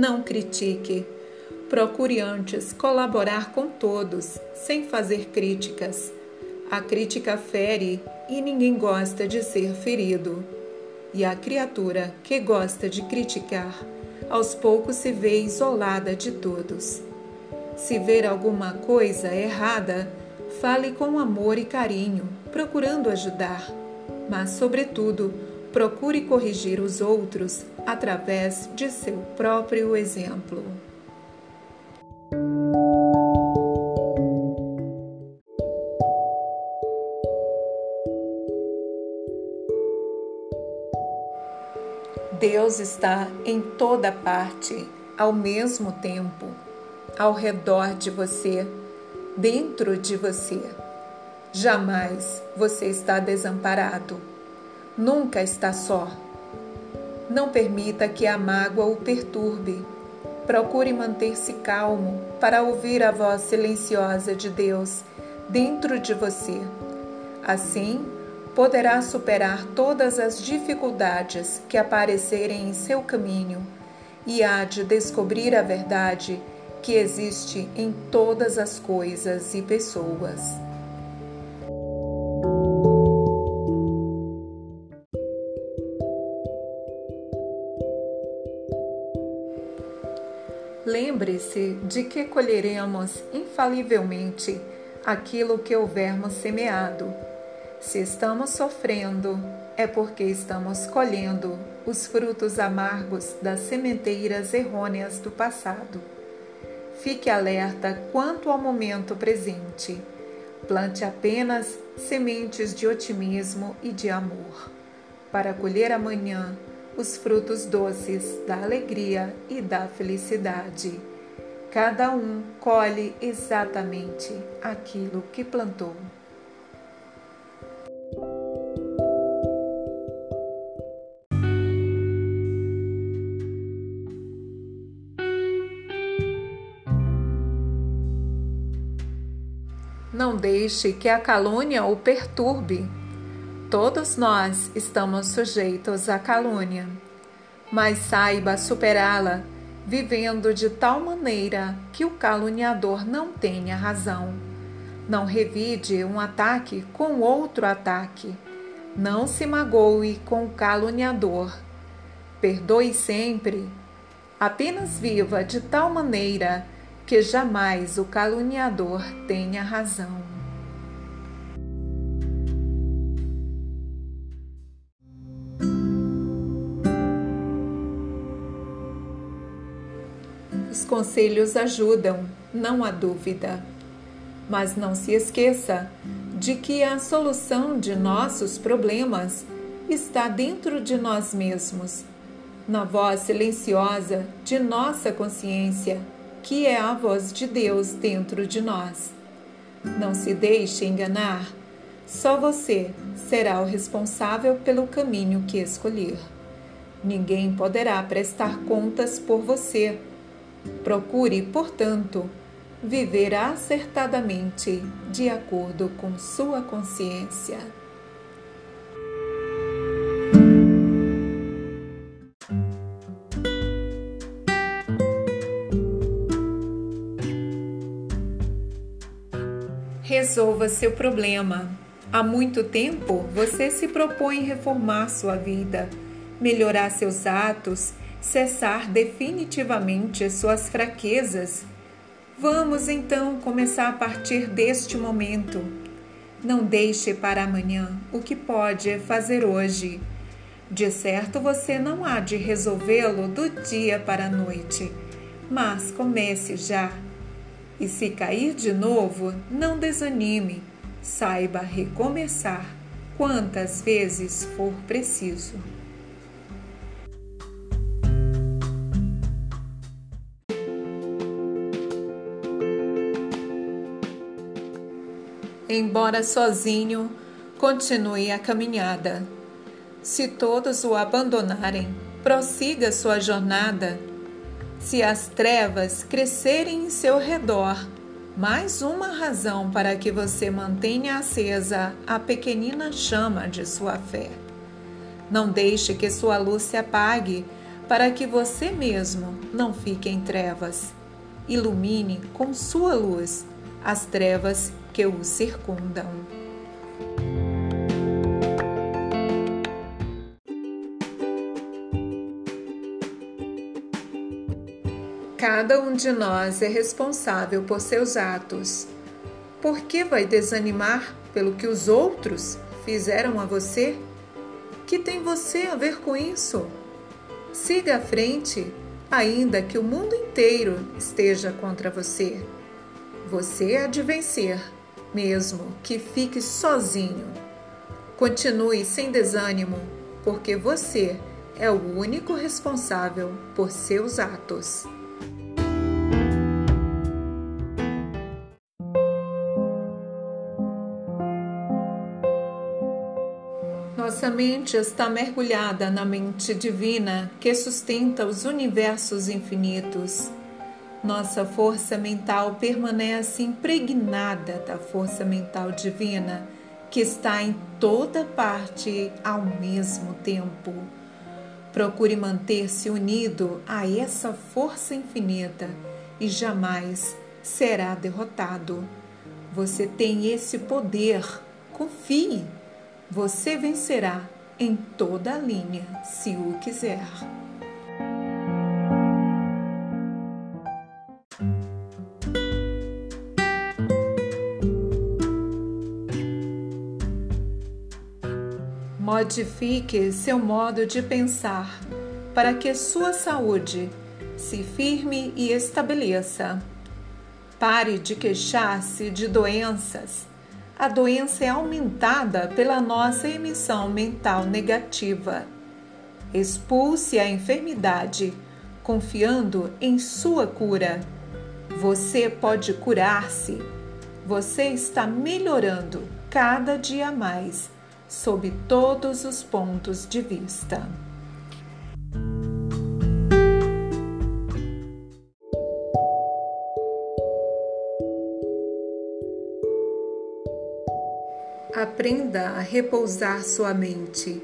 Não critique. Procure antes colaborar com todos, sem fazer críticas. A crítica fere e ninguém gosta de ser ferido. E a criatura que gosta de criticar, aos poucos se vê isolada de todos. Se ver alguma coisa errada, fale com amor e carinho, procurando ajudar, mas, sobretudo, procure corrigir os outros através de seu próprio exemplo. Deus está em toda parte, ao mesmo tempo, ao redor de você, dentro de você. Jamais você está desamparado. Nunca está só. Não permita que a mágoa o perturbe. Procure manter-se calmo para ouvir a voz silenciosa de Deus dentro de você. Assim, poderá superar todas as dificuldades que aparecerem em seu caminho e há de descobrir a verdade que existe em todas as coisas e pessoas. De que colheremos infalivelmente aquilo que houvermos semeado. Se estamos sofrendo, é porque estamos colhendo os frutos amargos das sementeiras errôneas do passado. Fique alerta quanto ao momento presente. Plante apenas sementes de otimismo e de amor, para colher amanhã os frutos doces da alegria e da felicidade. Cada um colhe exatamente aquilo que plantou. Não deixe que a calúnia o perturbe. Todos nós estamos sujeitos à calúnia, mas saiba superá-la vivendo de tal maneira que o caluniador não tenha razão. Não revide um ataque com outro ataque. Não se magoe com o caluniador. Perdoe sempre. Apenas viva de tal maneira que jamais o caluniador tenha razão. Conselhos ajudam, não há dúvida. Mas não se esqueça de que a solução de nossos problemas está dentro de nós mesmos, na voz silenciosa de nossa consciência que é a voz de Deus dentro de nós. Não se deixe enganar, só você será o responsável pelo caminho que escolher. Ninguém poderá prestar contas por você. Procure, portanto, viver acertadamente de acordo com sua consciência. resolva seu problema. Há muito tempo você se propõe reformar sua vida, melhorar seus atos, cessar definitivamente suas fraquezas. Vamos então começar a partir deste momento. Não deixe para amanhã o que pode fazer hoje. De certo você não há de resolvê-lo do dia para a noite, mas comece já e se cair de novo, não desanime, saiba recomeçar quantas vezes for preciso. Embora sozinho, continue a caminhada. Se todos o abandonarem, prossiga sua jornada se as trevas crescerem em seu redor, mais uma razão para que você mantenha acesa a pequenina chama de sua fé. Não deixe que sua luz se apague, para que você mesmo não fique em trevas. Ilumine com sua luz as trevas que o circundam. Cada um de nós é responsável por seus atos. Por que vai desanimar pelo que os outros fizeram a você? Que tem você a ver com isso? Siga à frente, ainda que o mundo inteiro esteja contra você. Você há de vencer, mesmo que fique sozinho. Continue sem desânimo, porque você é o único responsável por seus atos. Nossa mente está mergulhada na mente divina que sustenta os universos infinitos. Nossa força mental permanece impregnada da força mental divina que está em toda parte ao mesmo tempo. Procure manter-se unido a essa força infinita e jamais será derrotado. Você tem esse poder. Confie. Você vencerá em toda a linha, se o quiser. Modifique seu modo de pensar para que sua saúde se firme e estabeleça. Pare de queixar-se de doenças a doença é aumentada pela nossa emissão mental negativa. Expulse a enfermidade, confiando em sua cura. Você pode curar-se. Você está melhorando cada dia mais, sob todos os pontos de vista. Aprenda a repousar sua mente.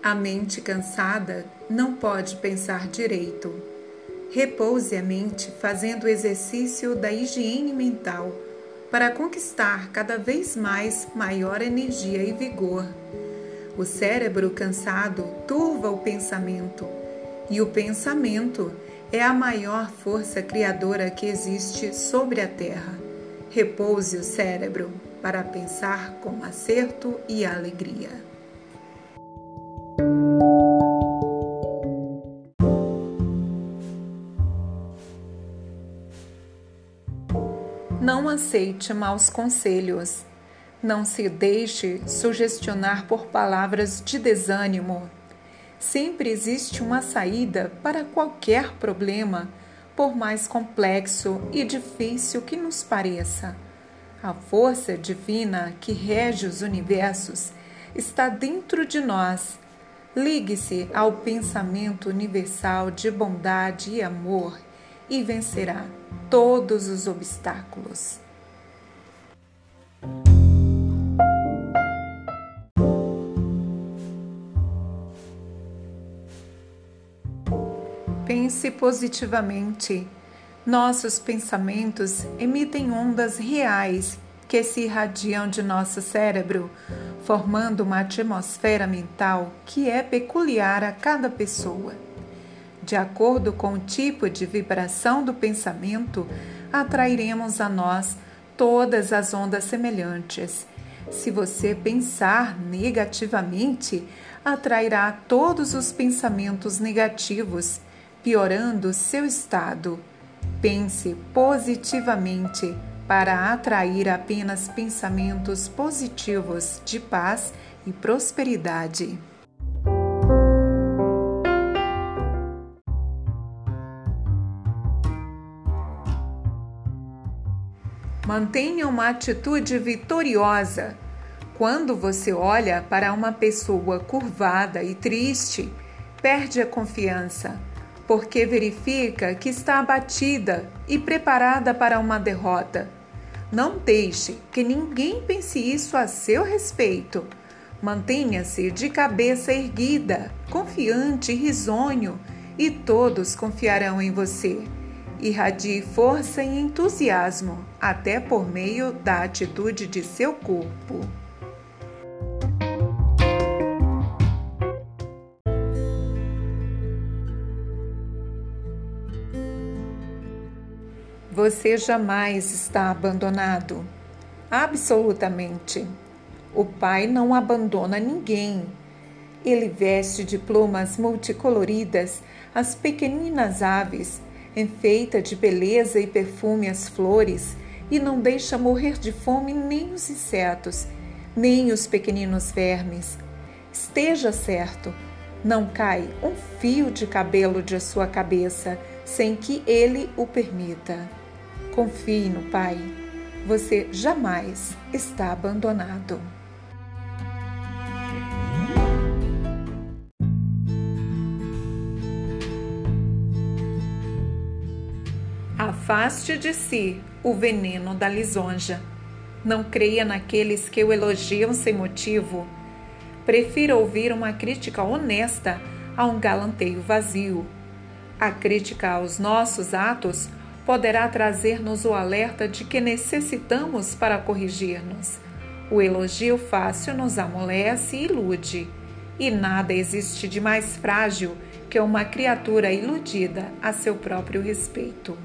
A mente cansada não pode pensar direito. Repouse a mente fazendo o exercício da higiene mental para conquistar cada vez mais maior energia e vigor. O cérebro cansado turva o pensamento, e o pensamento é a maior força criadora que existe sobre a Terra. Repouse o cérebro para pensar com acerto e alegria. Não aceite maus conselhos. Não se deixe sugestionar por palavras de desânimo. Sempre existe uma saída para qualquer problema, por mais complexo e difícil que nos pareça. A força divina que rege os universos está dentro de nós. Ligue-se ao pensamento universal de bondade e amor e vencerá todos os obstáculos. Pense positivamente nossos pensamentos emitem ondas reais que se irradiam de nosso cérebro, formando uma atmosfera mental que é peculiar a cada pessoa. De acordo com o tipo de vibração do pensamento, atrairemos a nós todas as ondas semelhantes. Se você pensar negativamente, atrairá todos os pensamentos negativos, piorando seu estado. Pense positivamente para atrair apenas pensamentos positivos de paz e prosperidade. Mantenha uma atitude vitoriosa. Quando você olha para uma pessoa curvada e triste, perde a confiança porque verifica que está abatida e preparada para uma derrota. Não deixe que ninguém pense isso a seu respeito. Mantenha-se de cabeça erguida, confiante e risonho, e todos confiarão em você. Irradie força e entusiasmo, até por meio da atitude de seu corpo. Você jamais está abandonado. Absolutamente. O Pai não abandona ninguém. Ele veste de plumas multicoloridas as pequeninas aves, enfeita de beleza e perfume as flores, e não deixa morrer de fome nem os insetos, nem os pequeninos vermes. Esteja certo, não cai um fio de cabelo de sua cabeça sem que ele o permita. Confie no Pai. Você jamais está abandonado. Afaste de si o veneno da lisonja. Não creia naqueles que o elogiam sem motivo. Prefira ouvir uma crítica honesta a um galanteio vazio. A crítica aos nossos atos poderá trazer-nos o alerta de que necessitamos para corrigir-nos. O elogio fácil nos amolece e ilude, e nada existe de mais frágil que uma criatura iludida a seu próprio respeito.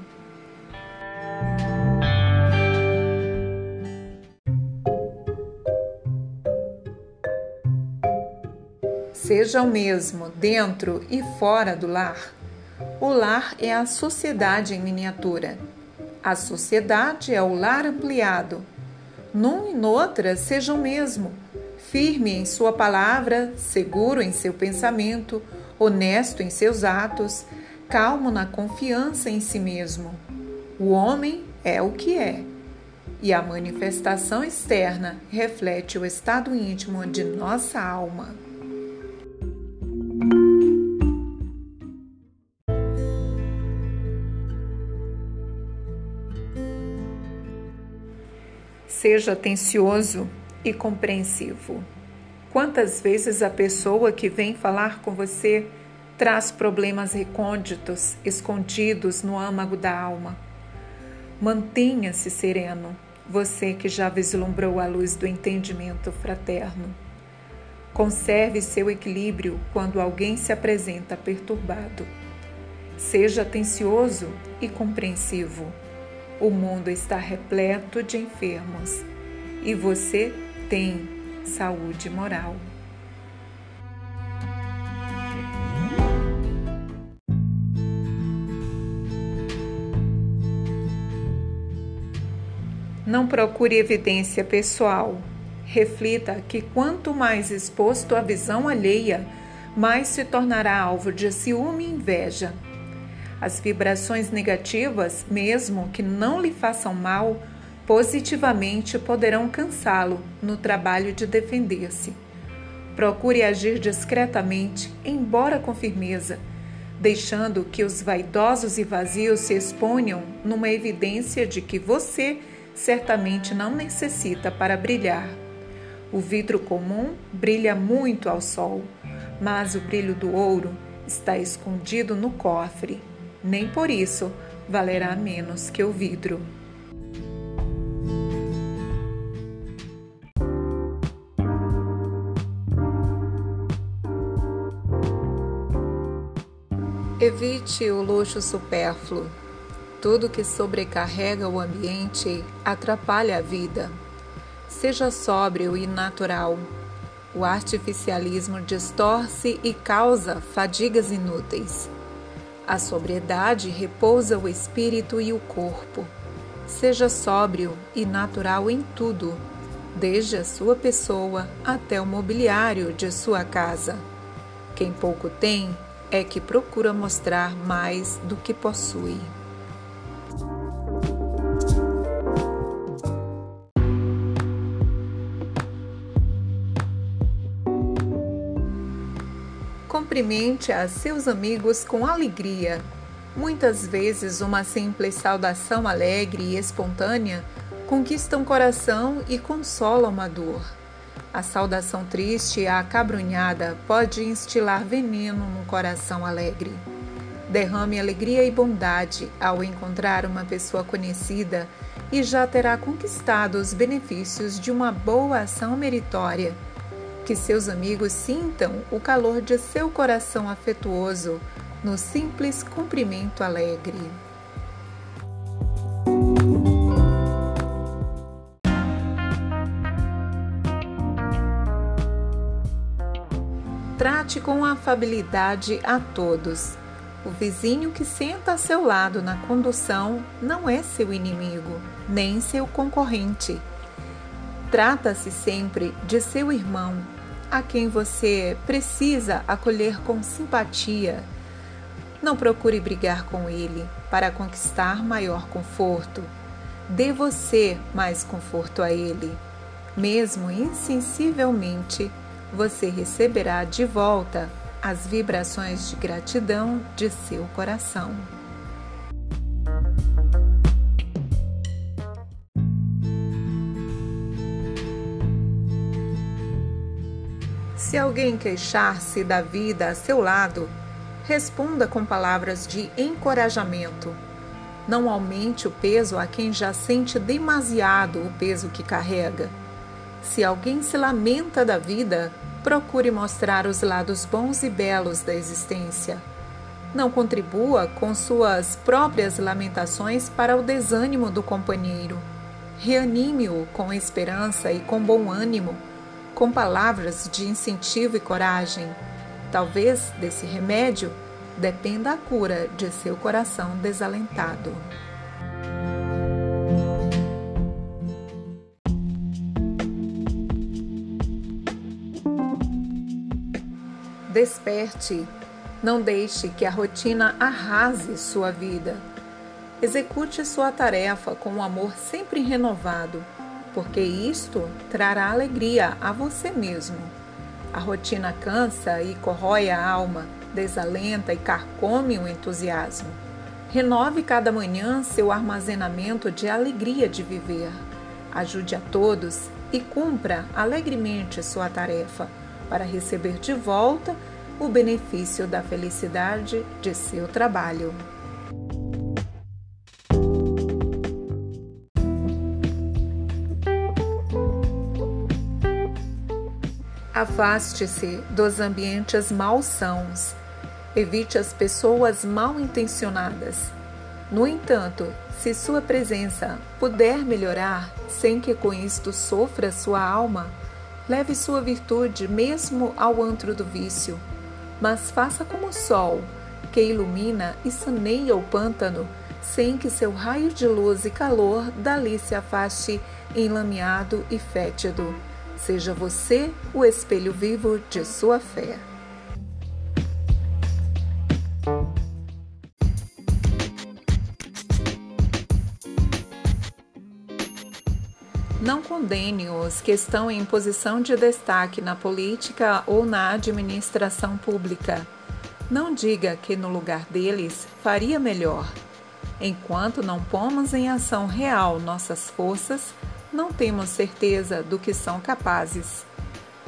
Seja o mesmo dentro e fora do lar. O lar é a sociedade em miniatura. A sociedade é o lar ampliado. Num e noutra seja o mesmo, firme em sua palavra, seguro em seu pensamento, honesto em seus atos, calmo na confiança em si mesmo. O homem é o que é, e a manifestação externa reflete o estado íntimo de nossa alma. Seja atencioso e compreensivo. Quantas vezes a pessoa que vem falar com você traz problemas recônditos, escondidos no âmago da alma? Mantenha-se sereno, você que já vislumbrou a luz do entendimento fraterno. Conserve seu equilíbrio quando alguém se apresenta perturbado. Seja atencioso e compreensivo o mundo está repleto de enfermos e você tem saúde moral. Não procure evidência pessoal. Reflita que quanto mais exposto à visão alheia, mais se tornará alvo de ciúme e inveja. As vibrações negativas, mesmo que não lhe façam mal, positivamente poderão cansá-lo no trabalho de defender-se. Procure agir discretamente, embora com firmeza, deixando que os vaidosos e vazios se exponham numa evidência de que você certamente não necessita para brilhar. O vidro comum brilha muito ao sol, mas o brilho do ouro está escondido no cofre nem por isso valerá menos que o vidro. Evite o luxo supérfluo. Tudo que sobrecarrega o ambiente atrapalha a vida. Seja sóbrio e natural. O artificialismo distorce e causa fadigas inúteis. A sobriedade repousa o espírito e o corpo. Seja sóbrio e natural em tudo, desde a sua pessoa até o mobiliário de sua casa. Quem pouco tem é que procura mostrar mais do que possui. Cumprimente a seus amigos com alegria. Muitas vezes, uma simples saudação alegre e espontânea conquista um coração e consola uma dor. A saudação triste e acabrunhada pode instilar veneno no coração alegre. Derrame alegria e bondade ao encontrar uma pessoa conhecida e já terá conquistado os benefícios de uma boa ação meritória. Que seus amigos sintam o calor de seu coração afetuoso no simples cumprimento alegre. Trate com afabilidade a todos. O vizinho que senta a seu lado na condução não é seu inimigo, nem seu concorrente. Trata-se sempre de seu irmão, a quem você precisa acolher com simpatia. Não procure brigar com ele para conquistar maior conforto. Dê você mais conforto a ele. Mesmo insensivelmente, você receberá de volta as vibrações de gratidão de seu coração. Se alguém queixar-se da vida a seu lado, responda com palavras de encorajamento. Não aumente o peso a quem já sente demasiado o peso que carrega. Se alguém se lamenta da vida, procure mostrar os lados bons e belos da existência. Não contribua com suas próprias lamentações para o desânimo do companheiro. Reanime-o com esperança e com bom ânimo, com palavras de incentivo e coragem. Talvez desse remédio dependa a cura de seu coração desalentado. Desperte. Não deixe que a rotina arrase sua vida. Execute sua tarefa com um amor sempre renovado, porque isto trará alegria a você mesmo. A rotina cansa e corrói a alma, desalenta e carcome o entusiasmo. Renove cada manhã seu armazenamento de alegria de viver. Ajude a todos e cumpra alegremente sua tarefa para receber de volta o benefício da felicidade de seu trabalho. Afaste-se dos ambientes malsãos. Evite as pessoas mal intencionadas. No entanto, se sua presença puder melhorar sem que com isto sofra sua alma, Leve sua virtude mesmo ao antro do vício, mas faça como o sol, que ilumina e saneia o pântano, sem que seu raio de luz e calor dali se afaste enlameado e fétido. Seja você o espelho vivo de sua fé. Não condene os que estão em posição de destaque na política ou na administração pública. Não diga que no lugar deles faria melhor. Enquanto não pomos em ação real nossas forças, não temos certeza do que são capazes.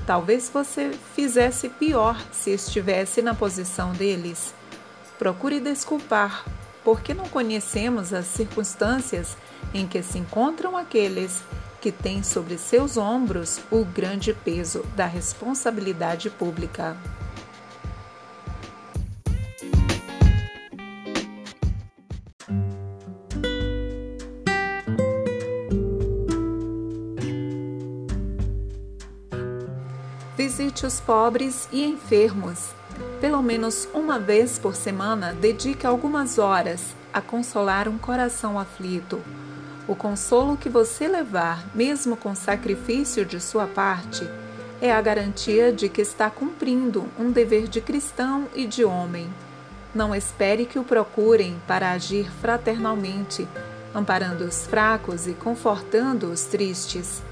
Talvez você fizesse pior se estivesse na posição deles. Procure desculpar, porque não conhecemos as circunstâncias em que se encontram aqueles que tem sobre seus ombros o grande peso da responsabilidade pública. Visite os pobres e enfermos. Pelo menos uma vez por semana, dedique algumas horas a consolar um coração aflito o consolo que você levar, mesmo com sacrifício de sua parte, é a garantia de que está cumprindo um dever de cristão e de homem. Não espere que o procurem para agir fraternalmente, amparando os fracos e confortando os tristes.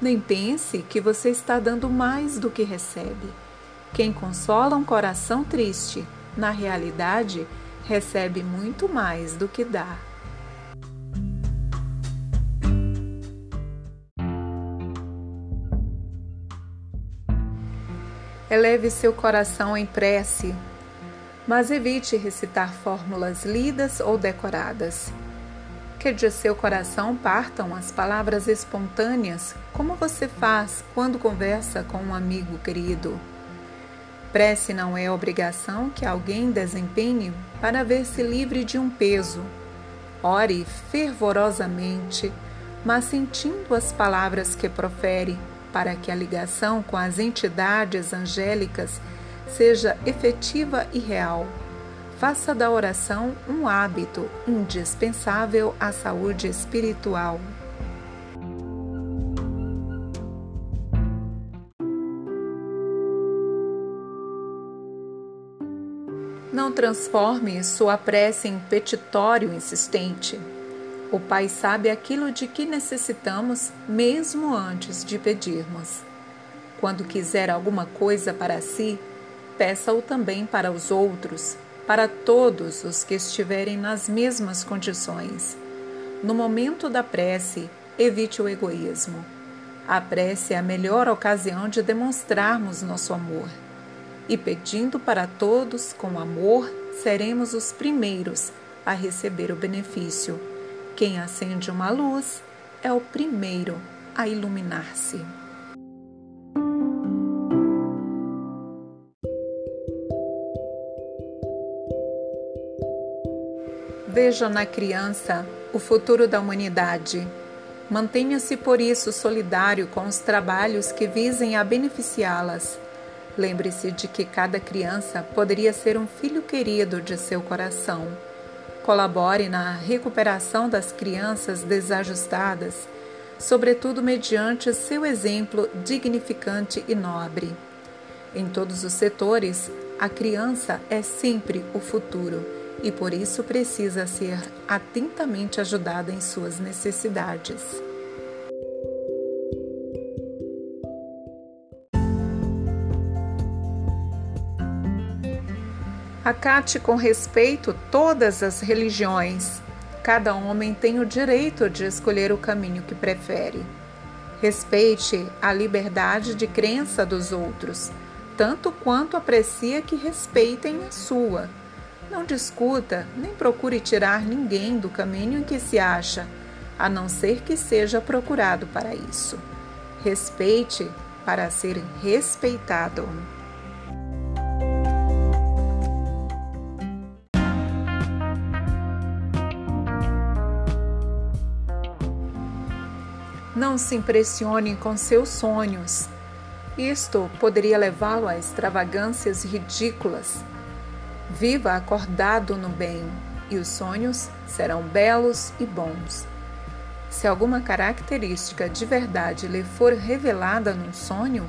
Nem pense que você está dando mais do que recebe. Quem consola um coração triste, na realidade, recebe muito mais do que dá. Eleve seu coração em prece. mas evite recitar fórmulas lidas ou decoradas. Que de seu coração partam as palavras espontâneas, como você faz quando conversa com um amigo querido. Prece não é obrigação que alguém desempenhe para ver-se livre de um peso. Ore fervorosamente, mas sentindo as palavras que profere, para que a ligação com as entidades angélicas seja efetiva e real. Faça da oração um hábito indispensável à saúde espiritual. Não transforme sua prece em petitório insistente. O Pai sabe aquilo de que necessitamos mesmo antes de pedirmos. Quando quiser alguma coisa para si, peça-o também para os outros, para todos os que estiverem nas mesmas condições. No momento da prece, evite o egoísmo. A prece é a melhor ocasião de demonstrarmos nosso amor. E pedindo para todos com amor, seremos os primeiros a receber o benefício. Quem acende uma luz é o primeiro a iluminar-se. Veja na criança o futuro da humanidade. Mantenha-se por isso solidário com os trabalhos que visem a beneficiá-las. Lembre-se de que cada criança poderia ser um filho querido de seu coração. Colabore na recuperação das crianças desajustadas, sobretudo mediante seu exemplo dignificante e nobre. Em todos os setores, a criança é sempre o futuro e por isso precisa ser atentamente ajudada em suas necessidades. Acate com respeito todas as religiões. Cada homem tem o direito de escolher o caminho que prefere. Respeite a liberdade de crença dos outros, tanto quanto aprecia que respeitem a sua não discuta, nem procure tirar ninguém do caminho em que se acha, a não ser que seja procurado para isso. Respeite para ser respeitado. Não se impressione com seus sonhos. Isto poderia levá-lo a extravagâncias ridículas Viva acordado no bem, e os sonhos serão belos e bons. Se alguma característica de verdade lhe for revelada num sonho,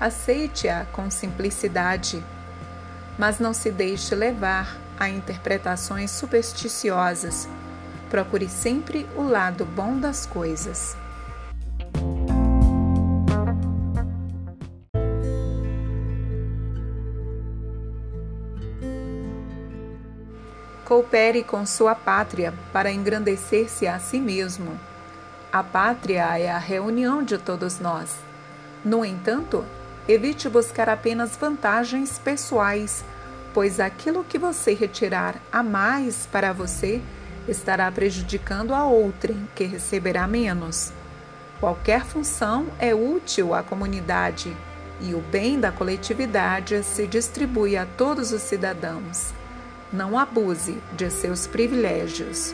aceite-a com simplicidade, mas não se deixe levar a interpretações supersticiosas. Procure sempre o lado bom das coisas. Coopere com sua pátria para engrandecer-se a si mesmo. A pátria é a reunião de todos nós. No entanto, evite buscar apenas vantagens pessoais, pois aquilo que você retirar a mais para você estará prejudicando a outrem, que receberá menos. Qualquer função é útil à comunidade e o bem da coletividade se distribui a todos os cidadãos não abuse de seus privilégios.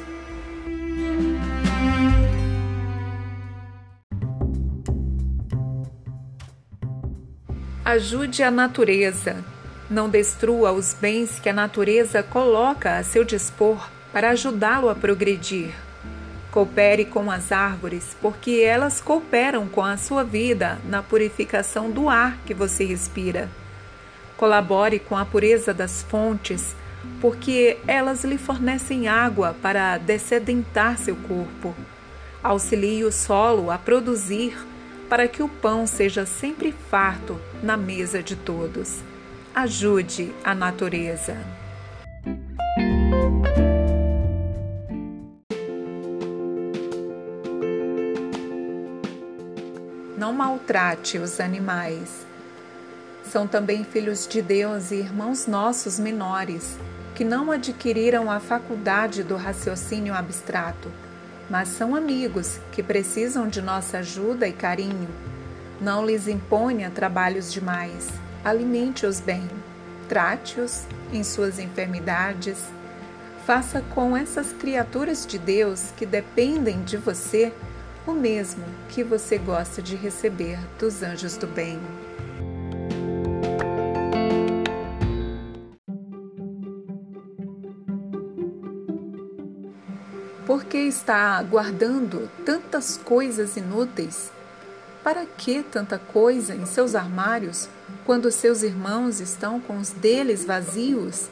Ajude a natureza. Não destrua os bens que a natureza coloca a seu dispor para ajudá-lo a progredir. Coopere com as árvores, porque elas cooperam com a sua vida na purificação do ar que você respira. Colabore com a pureza das fontes, porque elas lhe fornecem água para dessedentar seu corpo. Auxilie o solo a produzir para que o pão seja sempre farto na mesa de todos. Ajude a natureza. Não maltrate os animais. São também filhos de Deus e irmãos nossos menores, que não adquiriram a faculdade do raciocínio abstrato, mas são amigos que precisam de nossa ajuda e carinho. Não lhes imponha trabalhos demais, alimente-os bem, trate-os em suas enfermidades. Faça com essas criaturas de Deus que dependem de você o mesmo que você gosta de receber dos anjos do bem. Que está guardando tantas coisas inúteis? Para que tanta coisa em seus armários quando seus irmãos estão com os deles vazios?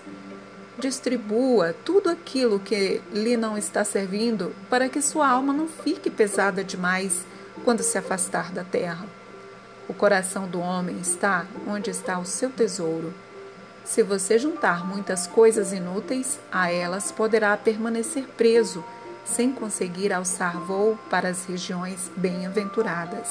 Distribua tudo aquilo que lhe não está servindo para que sua alma não fique pesada demais quando se afastar da terra. O coração do homem está onde está o seu tesouro. Se você juntar muitas coisas inúteis, a elas poderá permanecer preso sem conseguir alçar voo para as regiões bem-aventuradas.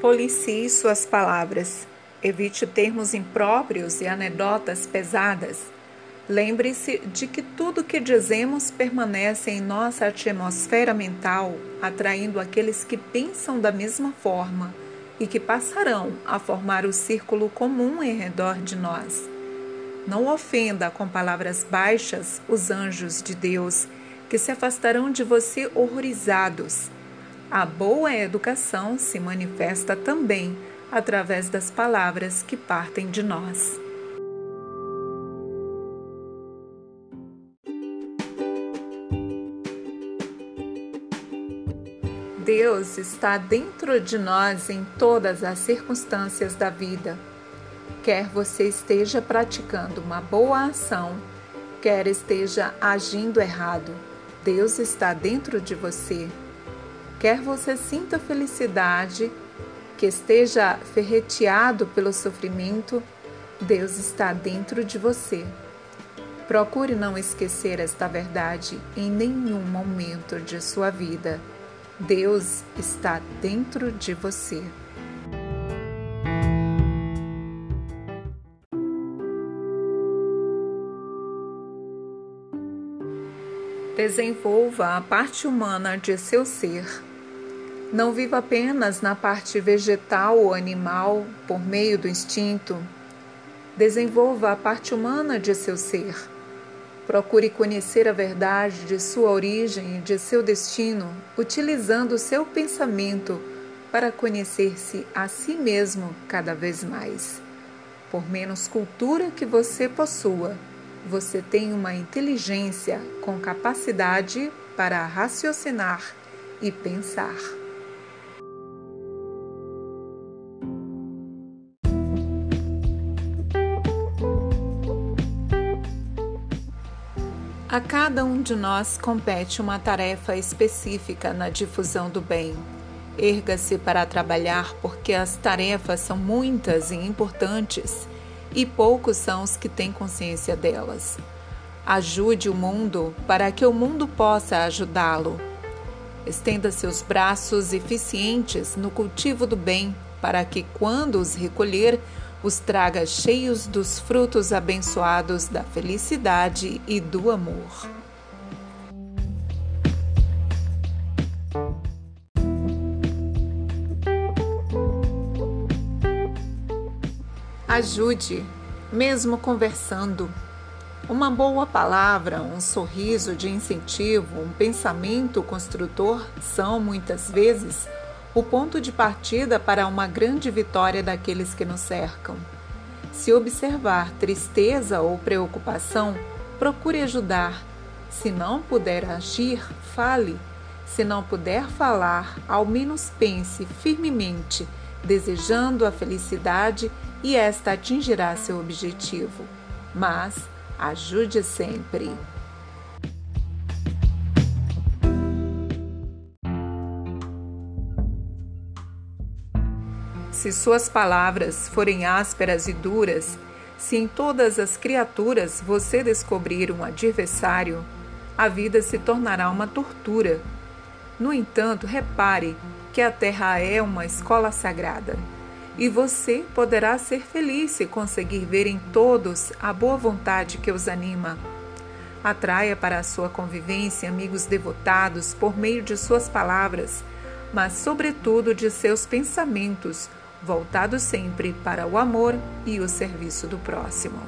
Policie suas palavras. Evite termos impróprios e anedotas pesadas. Lembre-se de que tudo que dizemos permanece em nossa atmosfera mental, atraindo aqueles que pensam da mesma forma e que passarão a formar o círculo comum em redor de nós. Não ofenda com palavras baixas os anjos de Deus, que se afastarão de você horrorizados. A boa educação se manifesta também através das palavras que partem de nós. Deus está dentro de nós em todas as circunstâncias da vida. Quer você esteja praticando uma boa ação, quer esteja agindo errado, Deus está dentro de você. Quer você sinta felicidade, que esteja ferreteado pelo sofrimento, Deus está dentro de você. Procure não esquecer esta verdade em nenhum momento de sua vida. Deus está dentro de você. Desenvolva a parte humana de seu ser. Não viva apenas na parte vegetal ou animal por meio do instinto. Desenvolva a parte humana de seu ser Procure conhecer a verdade de sua origem e de seu destino, utilizando seu pensamento para conhecer-se a si mesmo cada vez mais. Por menos cultura que você possua, você tem uma inteligência com capacidade para raciocinar e pensar. A cada um de nós compete uma tarefa específica na difusão do bem. Erga-se para trabalhar porque as tarefas são muitas e importantes e poucos são os que têm consciência delas. Ajude o mundo para que o mundo possa ajudá-lo. Estenda seus braços eficientes no cultivo do bem para que, quando os recolher, os traga cheios dos frutos abençoados da felicidade e do amor. Ajude, mesmo conversando. Uma boa palavra, um sorriso de incentivo, um pensamento construtor são, muitas vezes, o ponto de partida para uma grande vitória daqueles que nos cercam. Se observar tristeza ou preocupação, procure ajudar. Se não puder agir, fale. Se não puder falar, ao menos pense firmemente, desejando a felicidade e esta atingirá seu objetivo. Mas ajude sempre. Se suas palavras forem ásperas e duras, se em todas as criaturas você descobrir um adversário, a vida se tornará uma tortura. No entanto, repare que a Terra é uma escola sagrada e você poderá ser feliz se conseguir ver em todos a boa vontade que os anima. Atraia para a sua convivência amigos devotados por meio de suas palavras, mas, sobretudo, de seus pensamentos, voltados sempre para o amor e o serviço do próximo.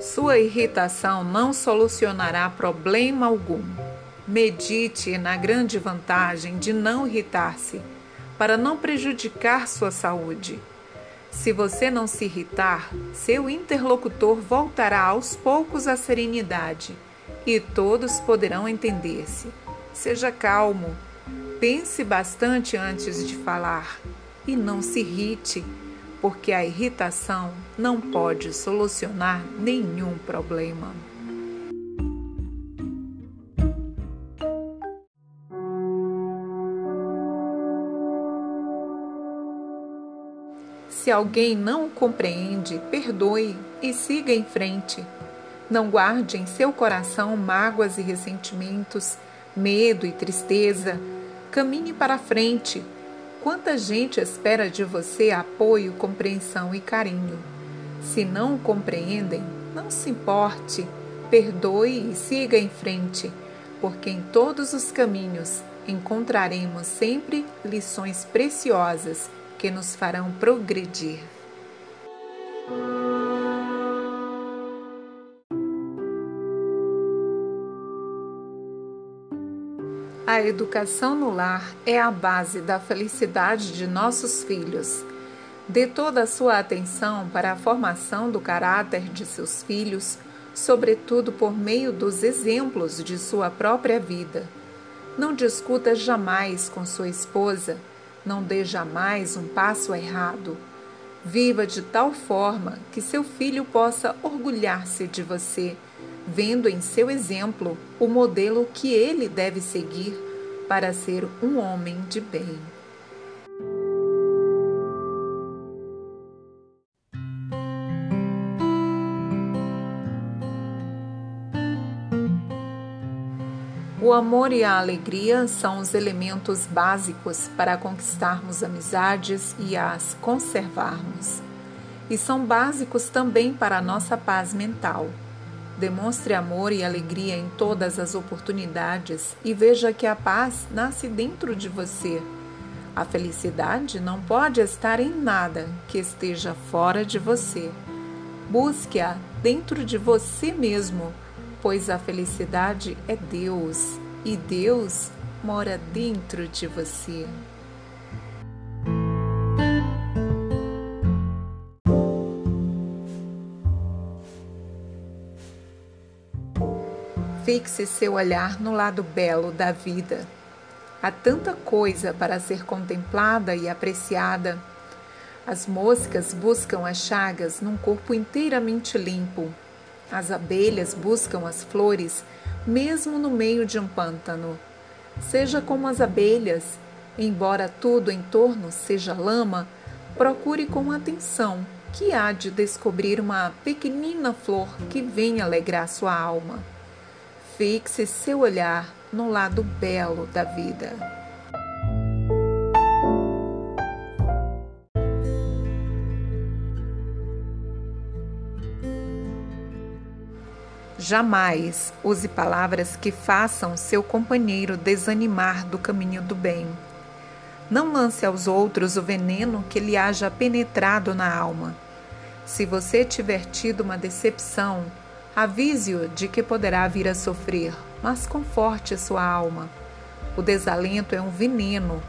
Sua irritação não solucionará problema algum. Medite na grande vantagem de não irritar-se, para não prejudicar sua saúde. Se você não se irritar, seu interlocutor voltará aos poucos à serenidade e todos poderão entender-se. Seja calmo, pense bastante antes de falar e não se irrite porque a irritação não pode solucionar nenhum problema. Se alguém não compreende, perdoe e siga em frente. Não guarde em seu coração mágoas e ressentimentos, medo e tristeza. Caminhe para frente Quanta gente espera de você apoio, compreensão e carinho. Se não o compreendem, não se importe, perdoe e siga em frente, porque em todos os caminhos encontraremos sempre lições preciosas que nos farão progredir. A educação no lar é a base da felicidade de nossos filhos. Dê toda a sua atenção para a formação do caráter de seus filhos, sobretudo por meio dos exemplos de sua própria vida. Não discuta jamais com sua esposa, não dê jamais um passo errado. Viva de tal forma que seu filho possa orgulhar-se de você vendo em seu exemplo o modelo que ele deve seguir para ser um homem de bem. O amor e a alegria são os elementos básicos para conquistarmos amizades e as conservarmos. E são básicos também para a nossa paz mental. Demonstre amor e alegria em todas as oportunidades e veja que a paz nasce dentro de você. A felicidade não pode estar em nada que esteja fora de você. Busque-a dentro de você mesmo, pois a felicidade é Deus e Deus mora dentro de você. Fixe seu olhar no lado belo da vida. Há tanta coisa para ser contemplada e apreciada. As moscas buscam as chagas num corpo inteiramente limpo. As abelhas buscam as flores, mesmo no meio de um pântano. Seja como as abelhas, embora tudo em torno seja lama, procure com atenção que há de descobrir uma pequenina flor que venha alegrar sua alma. Fixe seu olhar no lado belo da vida. Jamais use palavras que façam seu companheiro desanimar do caminho do bem. Não lance aos outros o veneno que lhe haja penetrado na alma. Se você tiver tido uma decepção, Avise-o de que poderá vir a sofrer, mas conforte sua alma. O desalento é um veneno.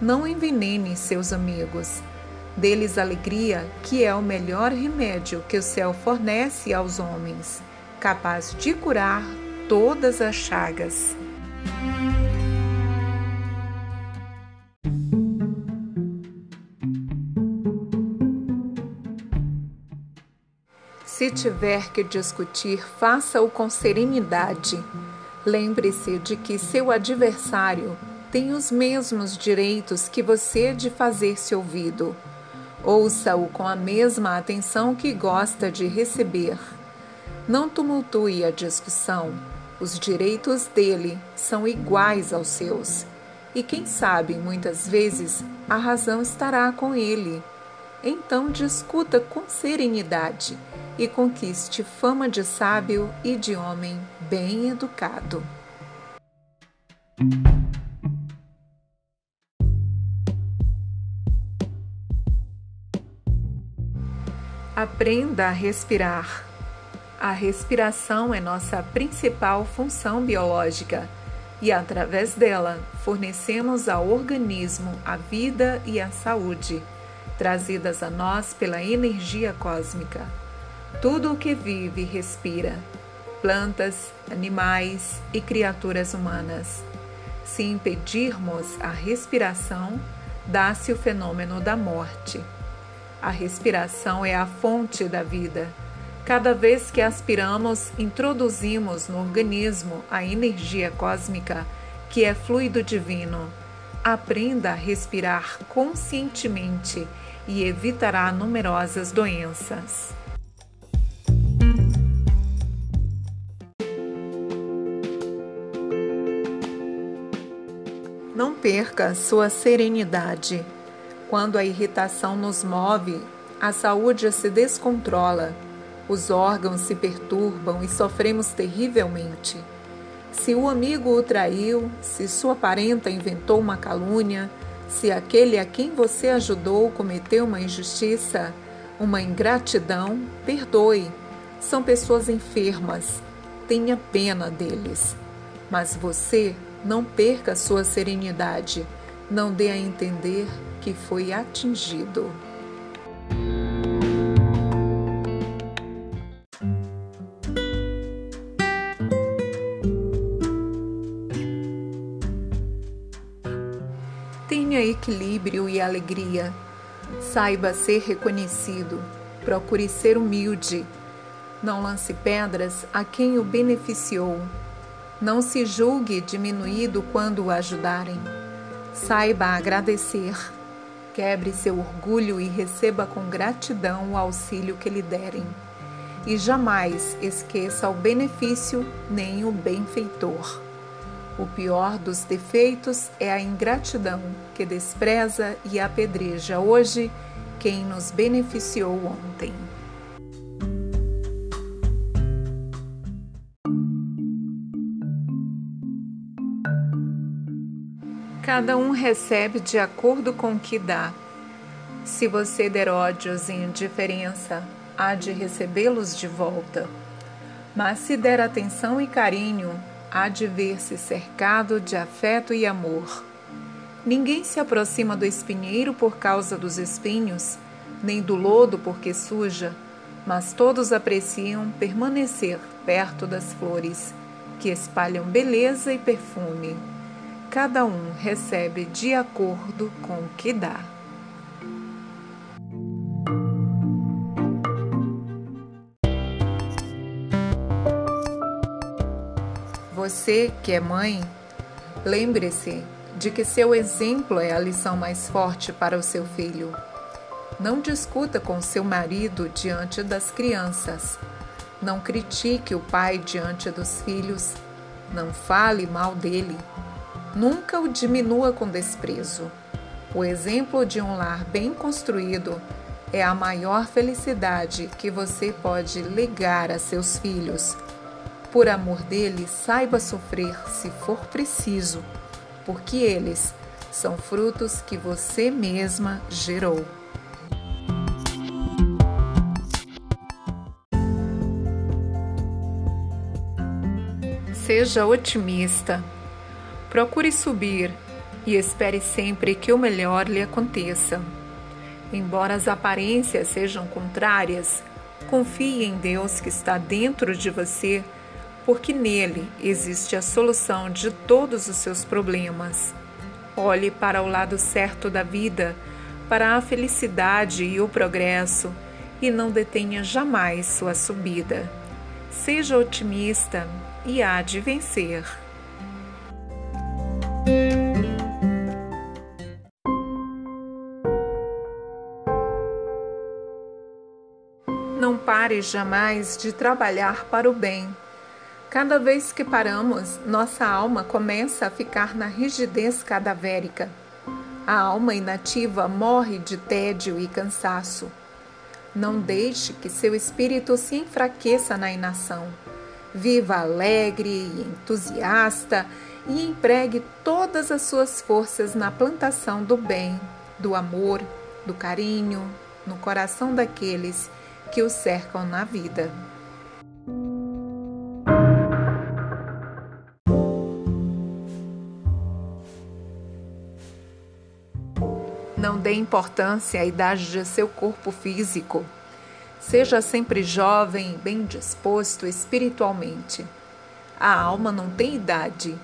Não envenene seus amigos. Dê-lhes alegria, que é o melhor remédio que o céu fornece aos homens, capaz de curar todas as chagas. Se tiver que discutir, faça-o com serenidade. Lembre-se de que seu adversário tem os mesmos direitos que você de fazer-se ouvido. Ouça-o com a mesma atenção que gosta de receber. Não tumultue a discussão. Os direitos dele são iguais aos seus. E quem sabe, muitas vezes, a razão estará com ele. Então discuta com serenidade e conquiste fama de sábio e de homem bem educado. Aprenda a respirar. A respiração é nossa principal função biológica e, através dela, fornecemos ao organismo a vida e a saúde, trazidas a nós pela energia cósmica. Tudo o que vive respira, plantas, animais e criaturas humanas. Se impedirmos a respiração, dá-se o fenômeno da morte. A respiração é a fonte da vida. Cada vez que aspiramos, introduzimos no organismo a energia cósmica, que é fluido divino. Aprenda a respirar conscientemente e evitará numerosas doenças. Não perca sua serenidade. Quando a irritação nos move, a saúde se descontrola, os órgãos se perturbam e sofremos terrivelmente. Se o amigo o traiu, se sua parenta inventou uma calúnia, se aquele a quem você ajudou cometeu uma injustiça, uma ingratidão, perdoe. São pessoas enfermas. Tenha pena deles. Mas você não perca sua serenidade. Não dê a entender que foi atingido. Tenha equilíbrio e alegria. Saiba ser reconhecido. Procure ser humilde. Não lance pedras a quem o beneficiou. Não se julgue diminuído quando o ajudarem. Saiba agradecer. Quebre seu orgulho e receba com gratidão o auxílio que lhe derem. E jamais esqueça o benefício nem o benfeitor. O pior dos defeitos é a ingratidão, que despreza e apedreja hoje quem nos beneficiou ontem. Cada um recebe de acordo com o que dá. Se você der ódios e indiferença, há de recebê-los de volta. Mas se der atenção e carinho, há de ver-se cercado de afeto e amor. Ninguém se aproxima do espinheiro por causa dos espinhos, nem do lodo porque suja, mas todos apreciam permanecer perto das flores, que espalham beleza e perfume cada um recebe de acordo com o que dá. Você que é mãe, lembre-se de que seu exemplo é a lição mais forte para o seu filho. Não discuta com seu marido diante das crianças. Não critique o pai diante dos filhos. Não fale mal dele. Nunca o diminua com desprezo. O exemplo de um lar bem construído é a maior felicidade que você pode legar a seus filhos. Por amor deles, saiba sofrer se for preciso, porque eles são frutos que você mesma gerou. Seja otimista. Procure subir e espere sempre que o melhor lhe aconteça. Embora as aparências sejam contrárias, confie em Deus que está dentro de você, porque nele existe a solução de todos os seus problemas. Olhe para o lado certo da vida, para a felicidade e o progresso, e não detenha jamais sua subida. Seja otimista e há de vencer. Não pare jamais de trabalhar para o bem. Cada vez que paramos, nossa alma começa a ficar na rigidez cadavérica. A alma inativa morre de tédio e cansaço. Não deixe que seu espírito se enfraqueça na inação. Viva alegre e entusiasta e empregue todas as suas forças na plantação do bem, do amor, do carinho, no coração daqueles que o cercam na vida. Não dê importância à idade de seu corpo físico. Seja sempre jovem bem disposto espiritualmente. A alma não tem idade.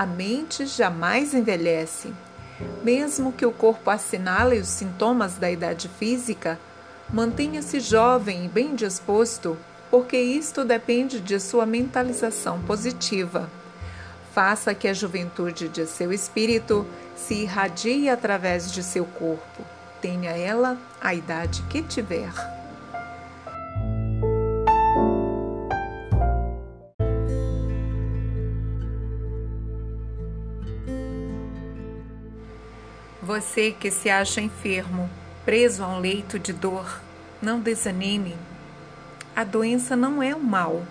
A mente jamais envelhece. Mesmo que o corpo assinale os sintomas da idade física, mantenha-se jovem e bem disposto, porque isto depende de sua mentalização positiva. Faça que a juventude de seu espírito se irradie através de seu corpo, tenha ela a idade que tiver. Você que se acha enfermo, preso a um leito de dor, não desanime. A doença não é o mal,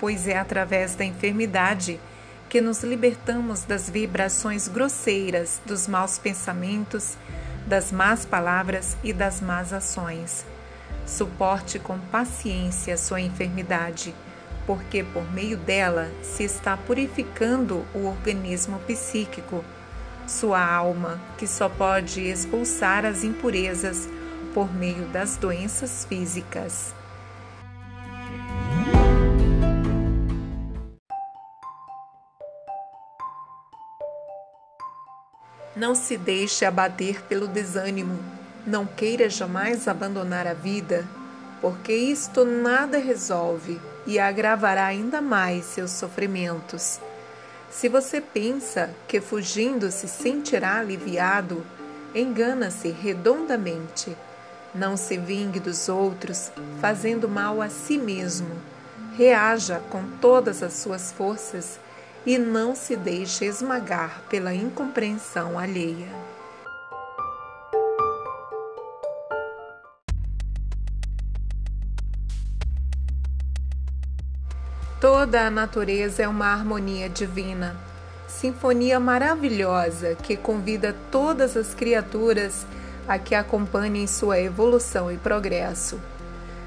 pois é através da enfermidade que nos libertamos das vibrações grosseiras, dos maus pensamentos, das más palavras e das más ações. Suporte com paciência sua enfermidade, porque por meio dela se está purificando o organismo psíquico, sua alma, que só pode expulsar as impurezas por meio das doenças físicas. Não se deixe abater pelo desânimo. Não queira jamais abandonar a vida, porque isto nada resolve e agravará ainda mais seus sofrimentos. Se você pensa que fugindo se sentirá aliviado, engana-se redondamente. Não se vingue dos outros, fazendo mal a si mesmo. Reaja com todas as suas forças e não se deixe esmagar pela incompreensão alheia. Toda a natureza é uma harmonia divina, sinfonia maravilhosa que convida todas as criaturas a que acompanhem sua evolução e progresso.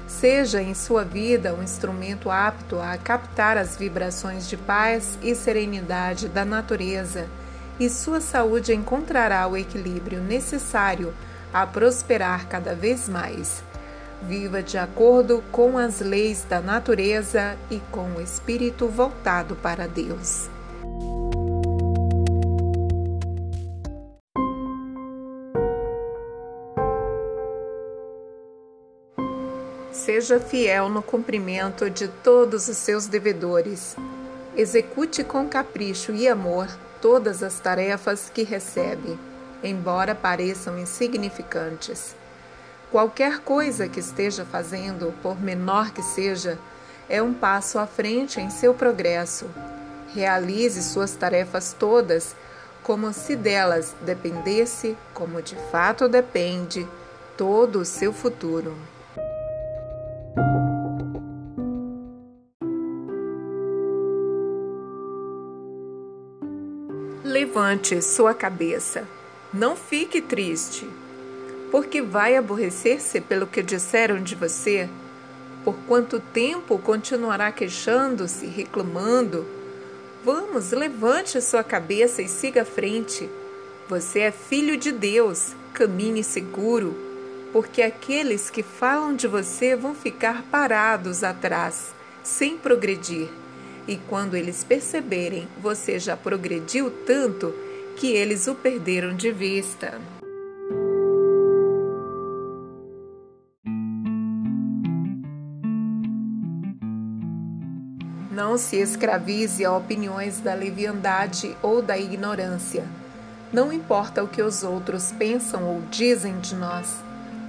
Seja em sua vida um instrumento apto a captar as vibrações de paz e serenidade da natureza, e sua saúde encontrará o equilíbrio necessário a prosperar cada vez mais. Viva de acordo com as leis da natureza e com o espírito voltado para Deus. Seja fiel no cumprimento de todos os seus devedores. Execute com capricho e amor todas as tarefas que recebe, embora pareçam insignificantes. Qualquer coisa que esteja fazendo, por menor que seja, é um passo à frente em seu progresso. Realize suas tarefas todas como se delas dependesse, como de fato depende, todo o seu futuro. Levante sua cabeça. Não fique triste, porque vai aborrecer-se pelo que disseram de você. Por quanto tempo continuará queixando-se, reclamando? Vamos, levante sua cabeça e siga à frente. Você é filho de Deus, caminhe seguro, porque aqueles que falam de você vão ficar parados atrás, sem progredir e quando eles perceberem, você já progrediu tanto que eles o perderam de vista. Não se escravize a opiniões da leviandade ou da ignorância. Não importa o que os outros pensam ou dizem de nós.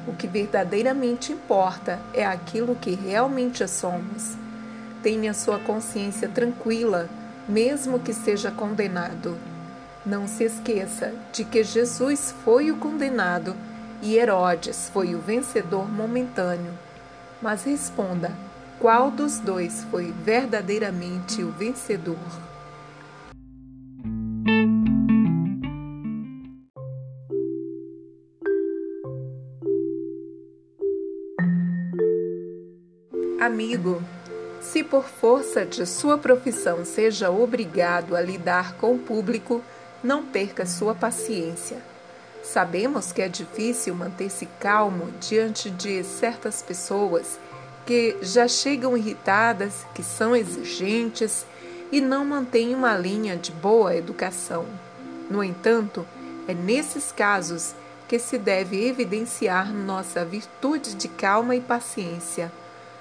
O que verdadeiramente importa é aquilo que realmente somos. Tenha sua consciência tranquila, mesmo que seja condenado. Não se esqueça de que Jesus foi o condenado e Herodes foi o vencedor momentâneo. Mas responda: qual dos dois foi verdadeiramente o vencedor? Amigo, se por força de sua profissão seja obrigado a lidar com o público, não perca sua paciência. Sabemos que é difícil manter-se calmo diante de certas pessoas já chegam irritadas, que são exigentes e não mantêm uma linha de boa educação. No entanto, é nesses casos que se deve evidenciar nossa virtude de calma e paciência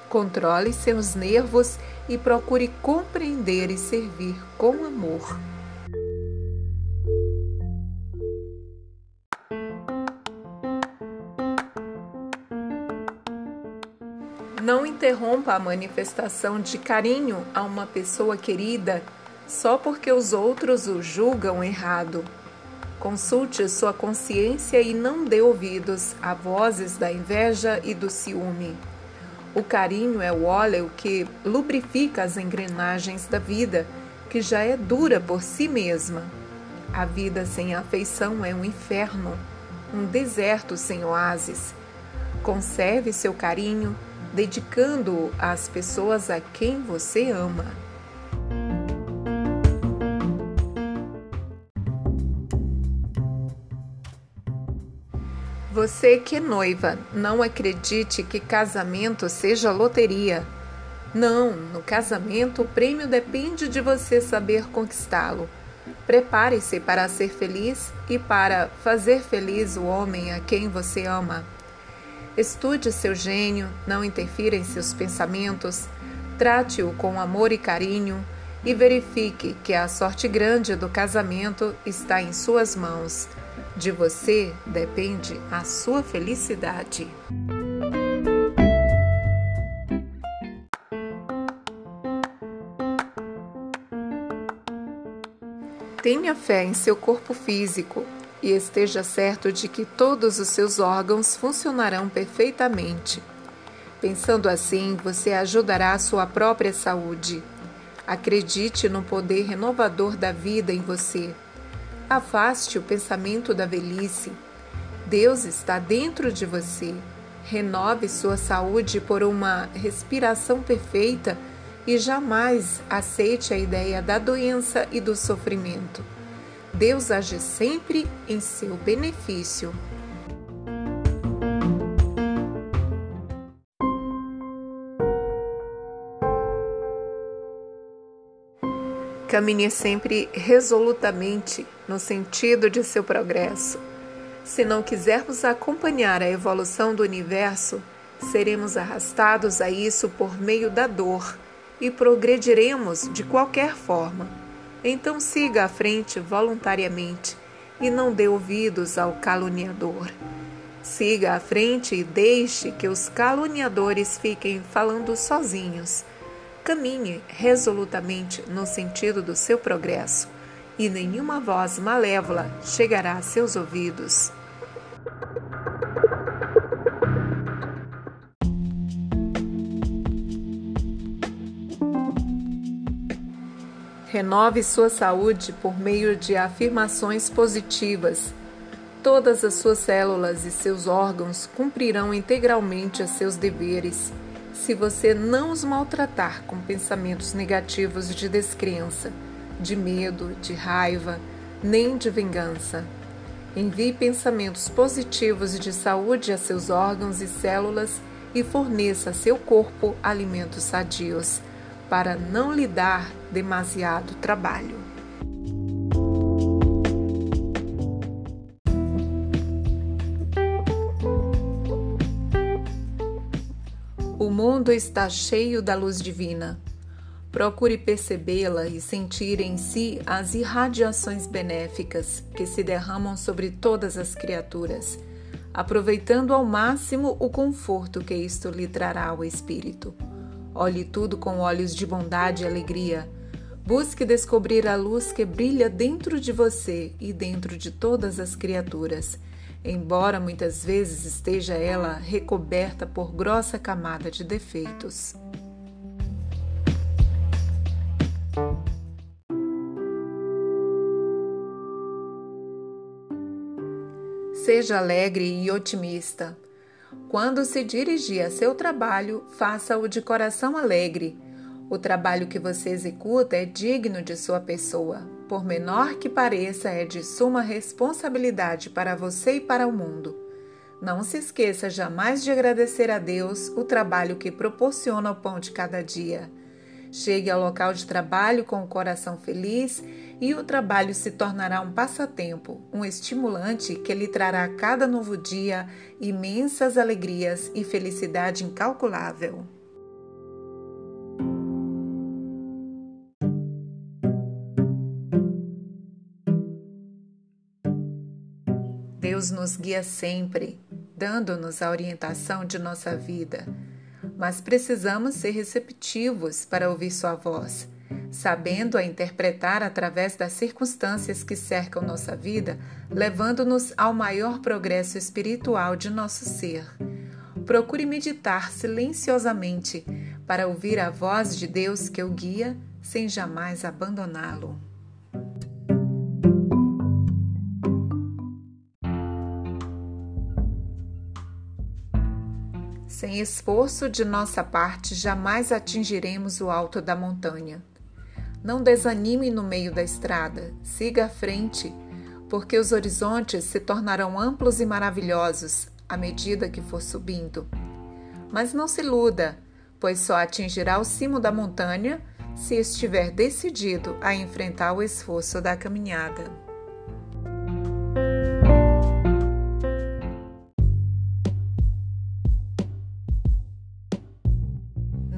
Controle seus nervos e procure compreender e servir com amor. Interrompa a manifestação de carinho a uma pessoa querida só porque os outros o julgam errado. Consulte sua consciência e não dê ouvidos a vozes da inveja e do ciúme. O carinho é o óleo que lubrifica as engrenagens da vida, que já é dura por si mesma. A vida sem afeição é um inferno, um deserto sem oásis. Conserve seu carinho, dedicando-o às pessoas a quem você ama. Você que é noiva, não acredite que casamento seja loteria. Não, no casamento o prêmio depende de você saber conquistá-lo. Prepare-se para ser feliz e para fazer feliz o homem a quem você ama. Estude seu gênio, não interfira em seus pensamentos, trate-o com amor e carinho e verifique que a sorte grande do casamento está em suas mãos. De você depende a sua felicidade. Tenha fé em seu corpo físico e esteja certo de que todos os seus órgãos funcionarão perfeitamente. Pensando assim, você ajudará a sua própria saúde. Acredite no poder renovador da vida em você. Afaste o pensamento da velhice. Deus está dentro de você. Renove sua saúde por uma respiração perfeita e jamais aceite a ideia da doença e do sofrimento. Deus age sempre em seu benefício. Caminhe sempre resolutamente no sentido de seu progresso. Se não quisermos acompanhar a evolução do universo, seremos arrastados a isso por meio da dor e progrediremos de qualquer forma. Então siga à frente voluntariamente e não dê ouvidos ao caluniador. Siga à frente e deixe que os caluniadores fiquem falando sozinhos Caminhe resolutamente no sentido do seu progresso, e nenhuma voz malévola chegará a seus ouvidos. Renove sua saúde por meio de afirmações positivas. Todas as suas células e seus órgãos cumprirão integralmente os seus deveres se você não os maltratar com pensamentos negativos de descrença, de medo, de raiva, nem de vingança. Envie pensamentos positivos de saúde a seus órgãos e células e forneça a seu corpo alimentos sadios, para não lhe dar demasiado trabalho. O mundo está cheio da luz divina. Procure percebê-la e sentir em si as irradiações benéficas que se derramam sobre todas as criaturas. aproveitando ao máximo o conforto que isto lhe trará ao espírito. Olhe tudo com olhos de bondade e alegria. Busque descobrir a luz que brilha dentro de você e dentro de todas as criaturas, embora muitas vezes esteja ela recoberta por grossa camada de defeitos. Seja alegre e otimista. Quando se dirigir a seu trabalho, faça-o de coração alegre. O trabalho que você executa é digno de sua pessoa. Por menor que pareça, é de suma responsabilidade para você e para o mundo. Não se esqueça jamais de agradecer a Deus o trabalho que proporciona o pão de cada dia. Chegue ao local de trabalho com o coração feliz e o trabalho se tornará um passatempo, um estimulante que lhe trará a cada novo dia imensas alegrias e felicidade incalculável. Deus nos guia sempre, dando-nos a orientação de nossa vida mas precisamos ser receptivos para ouvir Sua voz, sabendo a interpretar através das circunstâncias que cercam nossa vida, levando-nos ao maior progresso espiritual de nosso ser. Procure meditar silenciosamente para ouvir a voz de Deus que o guia sem jamais abandoná-lo. Sem esforço de nossa parte, jamais atingiremos o alto da montanha. Não desanime no meio da estrada, siga à frente, porque os horizontes se tornarão amplos e maravilhosos à medida que for subindo. Mas não se iluda, pois só atingirá o cimo da montanha se estiver decidido a enfrentar o esforço da caminhada.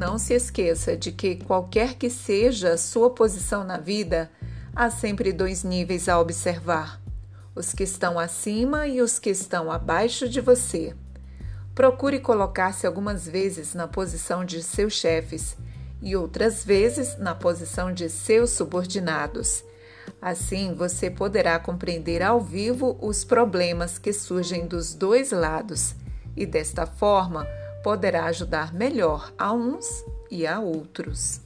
Não se esqueça de que, qualquer que seja a sua posição na vida, há sempre dois níveis a observar: os que estão acima e os que estão abaixo de você. Procure colocar-se algumas vezes na posição de seus chefes e outras vezes na posição de seus subordinados. Assim, você poderá compreender ao vivo os problemas que surgem dos dois lados e, desta forma, poderá ajudar melhor a uns e a outros.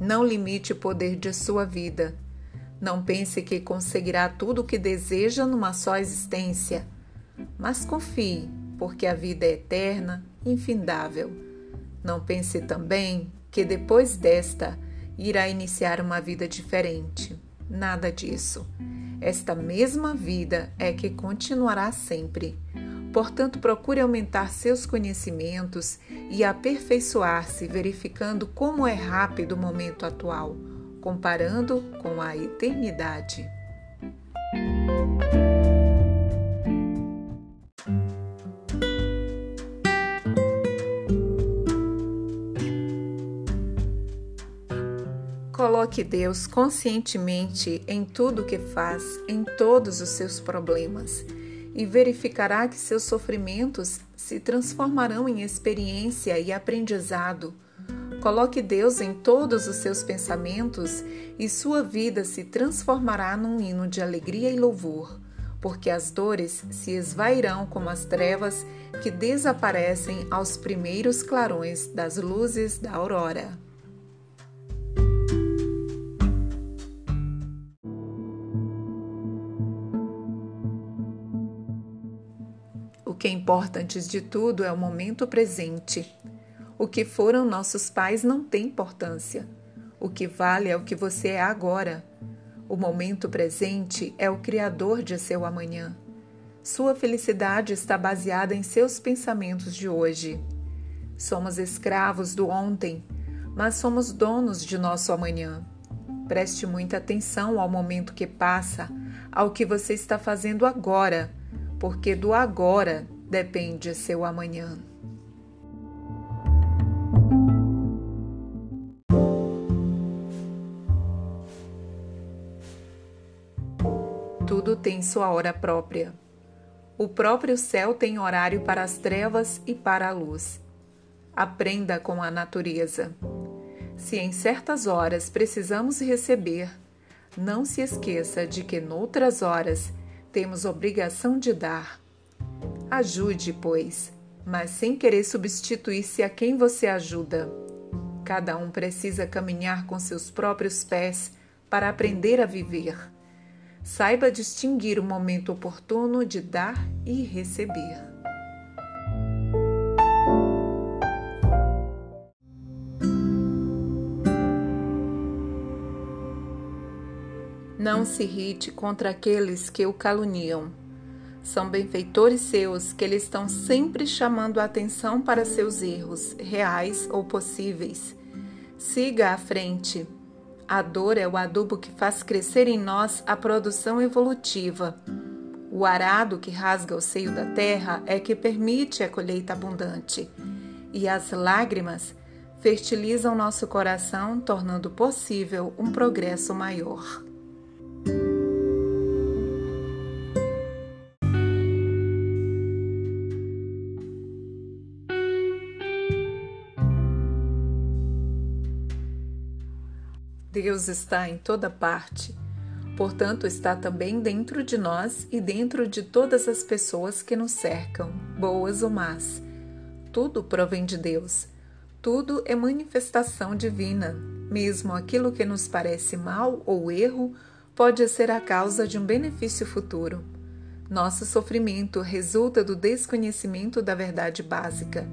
Não limite o poder de sua vida. Não pense que conseguirá tudo o que deseja numa só existência. Mas confie, porque a vida é eterna, infindável. Não pense também que depois desta irá iniciar uma vida diferente. Nada disso. Esta mesma vida é que continuará sempre. Portanto, procure aumentar seus conhecimentos e aperfeiçoar-se, verificando como é rápido o momento atual, comparando com a eternidade. Coloque Deus conscientemente em tudo o que faz, em todos os seus problemas, e verificará que seus sofrimentos se transformarão em experiência e aprendizado. Coloque Deus em todos os seus pensamentos e sua vida se transformará num hino de alegria e louvor, porque as dores se esvairão como as trevas que desaparecem aos primeiros clarões das luzes da aurora. Que importa antes de tudo é o momento presente. O que foram nossos pais não tem importância. O que vale é o que você é agora. O momento presente é o criador de seu amanhã. Sua felicidade está baseada em seus pensamentos de hoje. Somos escravos do ontem, mas somos donos de nosso amanhã. Preste muita atenção ao momento que passa, ao que você está fazendo agora porque do agora depende seu amanhã. Tudo tem sua hora própria. O próprio céu tem horário para as trevas e para a luz. Aprenda com a natureza. Se em certas horas precisamos receber, não se esqueça de que noutras horas temos obrigação de dar. Ajude, pois, mas sem querer substituir-se a quem você ajuda. Cada um precisa caminhar com seus próprios pés para aprender a viver. Saiba distinguir o momento oportuno de dar e receber. Não se irrite contra aqueles que o caluniam. São benfeitores seus que lhe estão sempre chamando a atenção para seus erros, reais ou possíveis. Siga à frente a dor é o adubo que faz crescer em nós a produção evolutiva. O arado que rasga o seio da terra é que permite a colheita abundante. E as lágrimas fertilizam nosso coração, tornando possível um progresso maior. Deus está em toda parte. Portanto, está também dentro de nós e dentro de todas as pessoas que nos cercam, boas ou más. Tudo provém de Deus. Tudo é manifestação divina. Mesmo aquilo que nos parece mal ou erro pode ser a causa de um benefício futuro. Nosso sofrimento resulta do desconhecimento da verdade básica.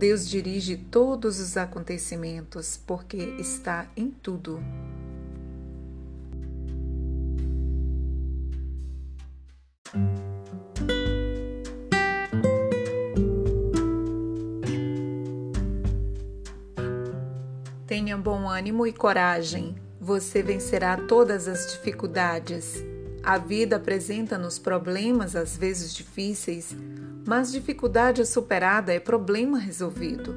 Deus dirige todos os acontecimentos porque está em tudo. Tenha bom ânimo e coragem. Você vencerá todas as dificuldades. A vida apresenta-nos problemas, às vezes difíceis, mas dificuldade superada é problema resolvido.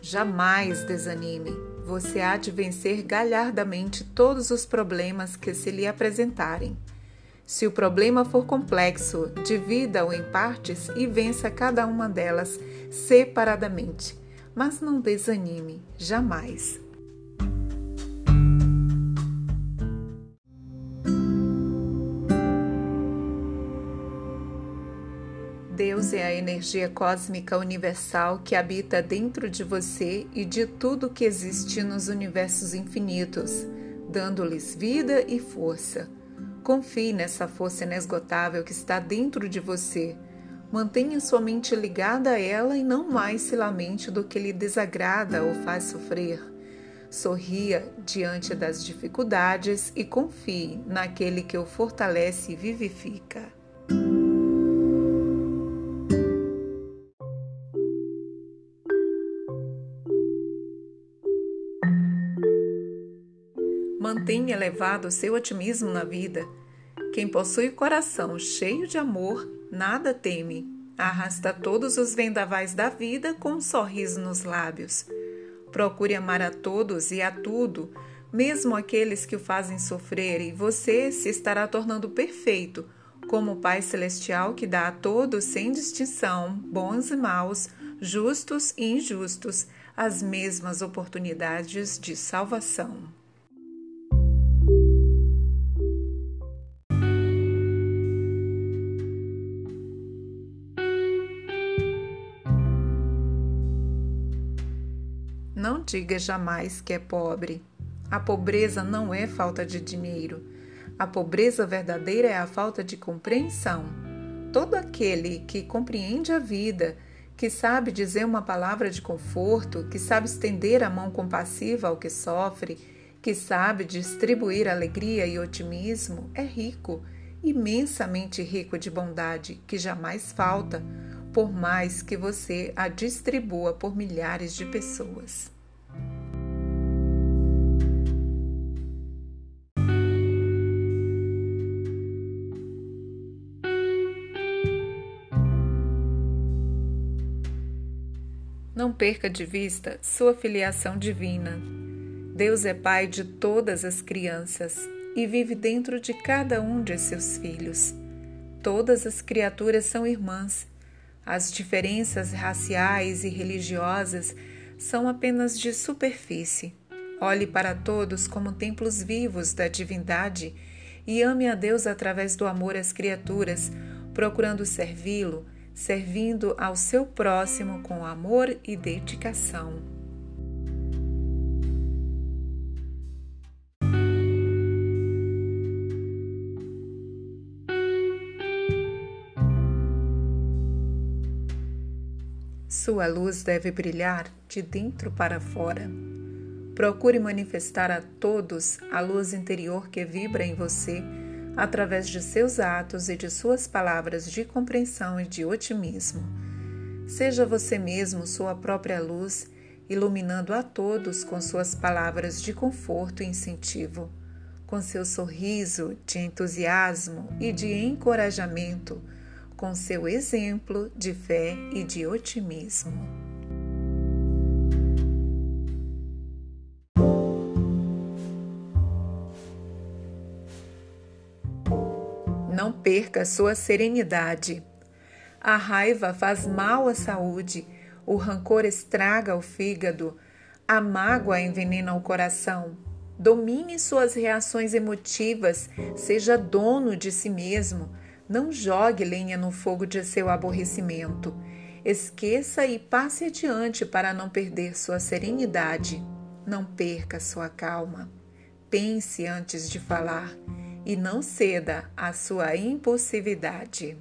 Jamais desanime. Você há de vencer galhardamente todos os problemas que se lhe apresentarem. Se o problema for complexo, divida-o em partes e vença cada uma delas separadamente. Mas não desanime, jamais. Deus é a energia cósmica universal que habita dentro de você e de tudo que existe nos universos infinitos, dando-lhes vida e força. Confie nessa força inesgotável que está dentro de você. Mantenha sua mente ligada a ela e não mais se lamente do que lhe desagrada ou faz sofrer. Sorria diante das dificuldades e confie naquele que o fortalece e vivifica. Mantenha elevado seu otimismo na vida. Quem possui coração cheio de amor, nada teme. Arrasta todos os vendavais da vida com um sorriso nos lábios. Procure amar a todos e a tudo, mesmo aqueles que o fazem sofrer, e você se estará tornando perfeito, como o Pai Celestial que dá a todos, sem distinção, bons e maus, justos e injustos, as mesmas oportunidades de salvação. Diga jamais que é pobre. A pobreza não é falta de dinheiro. A pobreza verdadeira é a falta de compreensão. Todo aquele que compreende a vida, que sabe dizer uma palavra de conforto, que sabe estender a mão compassiva ao que sofre, que sabe distribuir alegria e otimismo, é rico, imensamente rico de bondade, que jamais falta, por mais que você a distribua por milhares de pessoas. Não perca de vista sua filiação divina. Deus é Pai de todas as crianças. e vive dentro de cada um de seus filhos. Todas as criaturas são irmãs. As diferenças raciais e religiosas são apenas de superfície. Olhe para todos como templos vivos da divindade e ame a Deus através do amor às criaturas, procurando servi-lo, servindo ao seu próximo com amor e dedicação. Sua luz deve brilhar de dentro para fora. Procure manifestar a todos a luz interior que vibra em você através de seus atos e de suas palavras de compreensão e de otimismo. Seja você mesmo sua própria luz, iluminando a todos com suas palavras de conforto e incentivo, com seu sorriso de entusiasmo e de encorajamento com seu exemplo de fé e de otimismo. Perca sua serenidade. A raiva faz mal à saúde, o rancor estraga o fígado, a mágoa envenena o coração. Domine suas reações emotivas, seja dono de si mesmo não jogue lenha no fogo de seu aborrecimento. Esqueça e passe adiante para não perder sua serenidade. Não perca sua calma. Pense antes de falar e não ceda à sua impulsividade.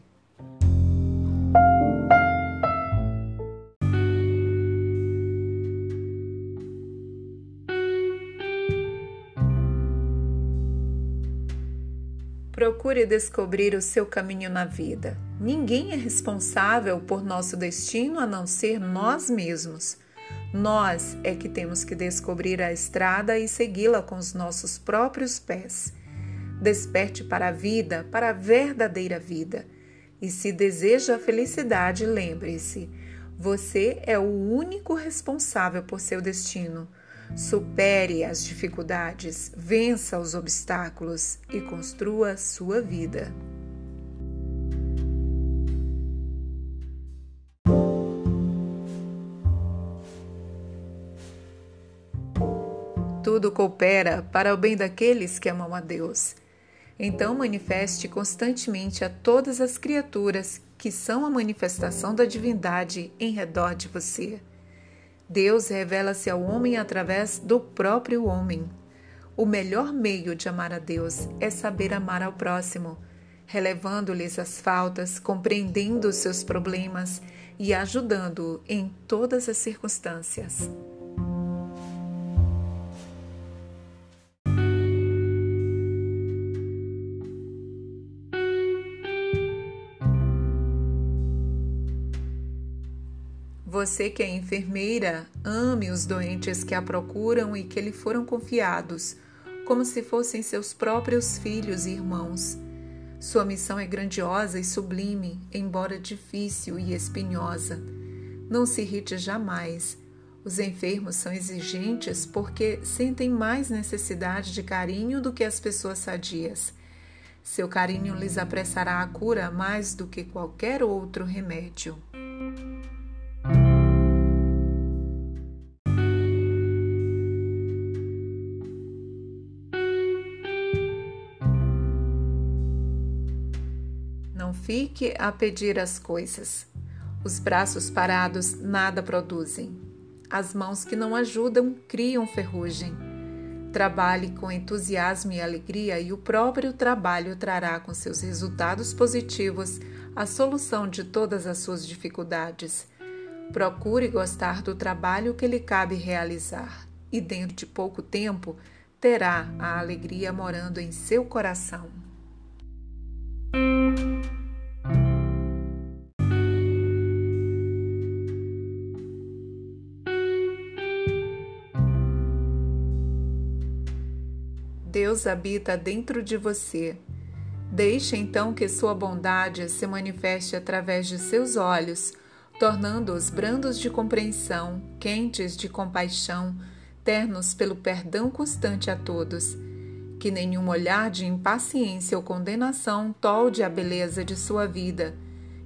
Procure descobrir o seu caminho na vida. Ninguém é responsável por nosso destino a não ser nós mesmos. Nós é que temos que descobrir a estrada e segui-la com os nossos próprios pés. Desperte para a vida, para a verdadeira vida. E se deseja a felicidade, lembre-se: você é o único responsável por seu destino. Supere as dificuldades, vença os obstáculos e construa sua vida. Tudo coopera para o bem daqueles que amam a Deus. Então, manifeste constantemente a todas as criaturas que são a manifestação da divindade em redor de você. Deus revela-se ao homem através do próprio homem. O melhor meio de amar a Deus é saber amar ao próximo, relevando-lhes as faltas, compreendendo os seus problemas e ajudando-o em todas as circunstâncias. Você que é enfermeira, ame os doentes que a procuram e que lhe foram confiados, como se fossem seus próprios filhos e irmãos. Sua missão é grandiosa e sublime, embora difícil e espinhosa. Não se irrite jamais. Os enfermos são exigentes porque sentem mais necessidade de carinho do que as pessoas sadias. Seu carinho lhes apressará a cura mais do que qualquer outro remédio. Fique a pedir as coisas. Os braços parados nada produzem. As mãos que não ajudam criam ferrugem. Trabalhe com entusiasmo e alegria, e o próprio trabalho trará com seus resultados positivos a solução de todas as suas dificuldades. Procure gostar do trabalho que lhe cabe realizar, e dentro de pouco tempo terá a alegria morando em seu coração. Deus habita dentro de você. Deixe então que sua bondade se manifeste através de seus olhos, tornando-os brandos de compreensão, quentes de compaixão, ternos pelo perdão constante a todos. Que nenhum olhar de impaciência ou condenação tolde a beleza de sua vida.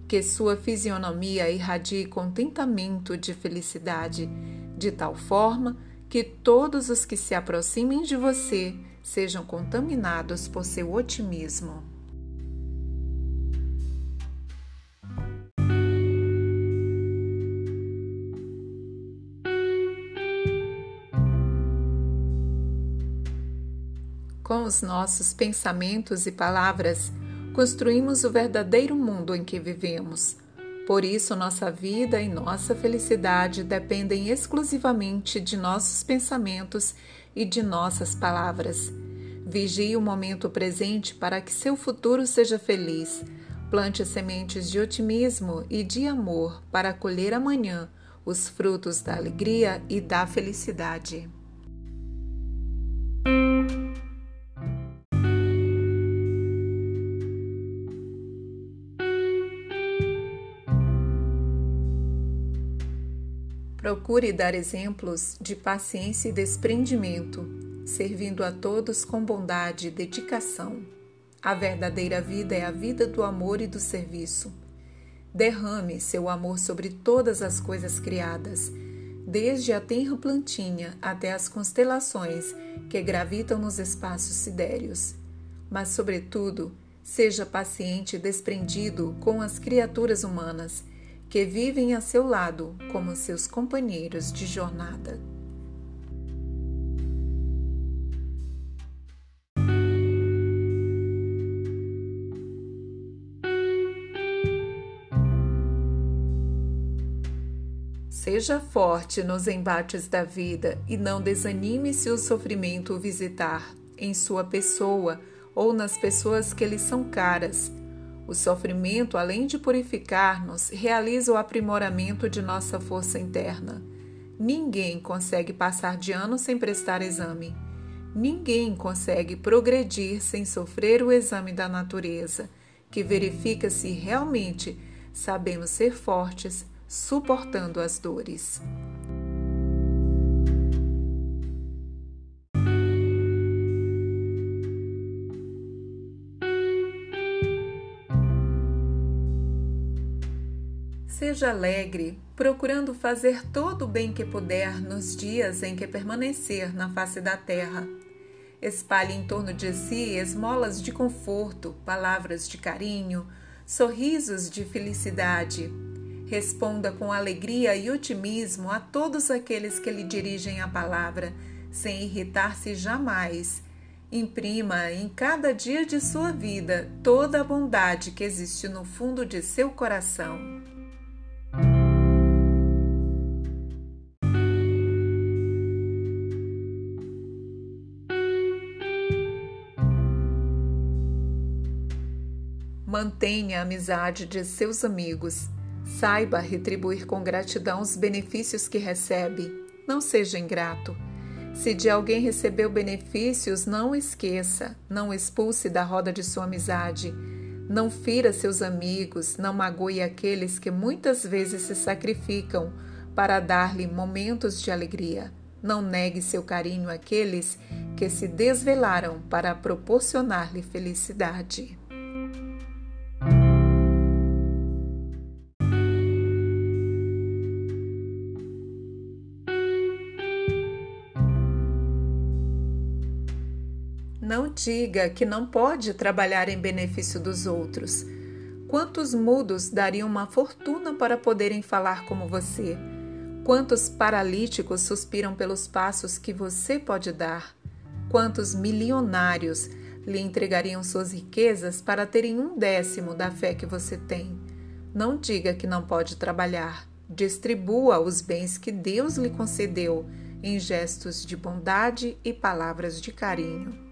Que sua fisionomia irradie contentamento de felicidade, de tal forma que todos os que se aproximem de você sejam contaminados por seu otimismo. Com os nossos pensamentos e palavras, construímos o verdadeiro mundo em que vivemos. Por isso, nossa vida e nossa felicidade dependem exclusivamente de nossos pensamentos e de nossas palavras. Vigie o momento presente para que seu futuro seja feliz. Plante sementes de otimismo e de amor para colher amanhã os frutos da alegria e da felicidade. Procure dar exemplos de paciência e desprendimento, servindo a todos com bondade e dedicação. A verdadeira vida é a vida do amor e do serviço. Derrame seu amor sobre todas as coisas criadas, desde a tenra plantinha até as constelações que gravitam nos espaços sidéreos. Mas, sobretudo, seja paciente e desprendido com as criaturas humanas que vivem a seu lado como seus companheiros de jornada. Seja forte nos embates da vida e não desanime se o sofrimento o visitar em sua pessoa ou nas pessoas que lhe são caras o sofrimento, além de purificar-nos, realiza o aprimoramento de nossa força interna. Ninguém consegue passar de ano sem prestar exame. Ninguém consegue progredir sem sofrer o exame da natureza, que verifica se realmente sabemos ser fortes, suportando as dores. Seja alegre, procurando fazer todo o bem que puder nos dias em que permanecer na face da terra. Espalhe em torno de si esmolas de conforto, palavras de carinho, sorrisos de felicidade. Responda com alegria e otimismo a todos aqueles que lhe dirigem a palavra, sem irritar-se jamais. Imprima em cada dia de sua vida toda a bondade que existe no fundo de seu coração. Mantenha a amizade de seus amigos. Saiba retribuir com gratidão os benefícios que recebe. Não seja ingrato. Se de alguém recebeu benefícios, não esqueça, não expulse da roda de sua amizade. Não fira seus amigos, não magoe aqueles que muitas vezes se sacrificam para dar-lhe momentos de alegria. Não negue seu carinho àqueles que se desvelaram para proporcionar-lhe felicidade. Não diga que não pode trabalhar em benefício dos outros. Quantos mudos dariam uma fortuna para poderem falar como você? Quantos paralíticos suspiram pelos passos que você pode dar? Quantos milionários lhe entregariam suas riquezas para terem um décimo da fé que você tem? Não diga que não pode trabalhar. Distribua os bens que Deus lhe concedeu em gestos de bondade e palavras de carinho.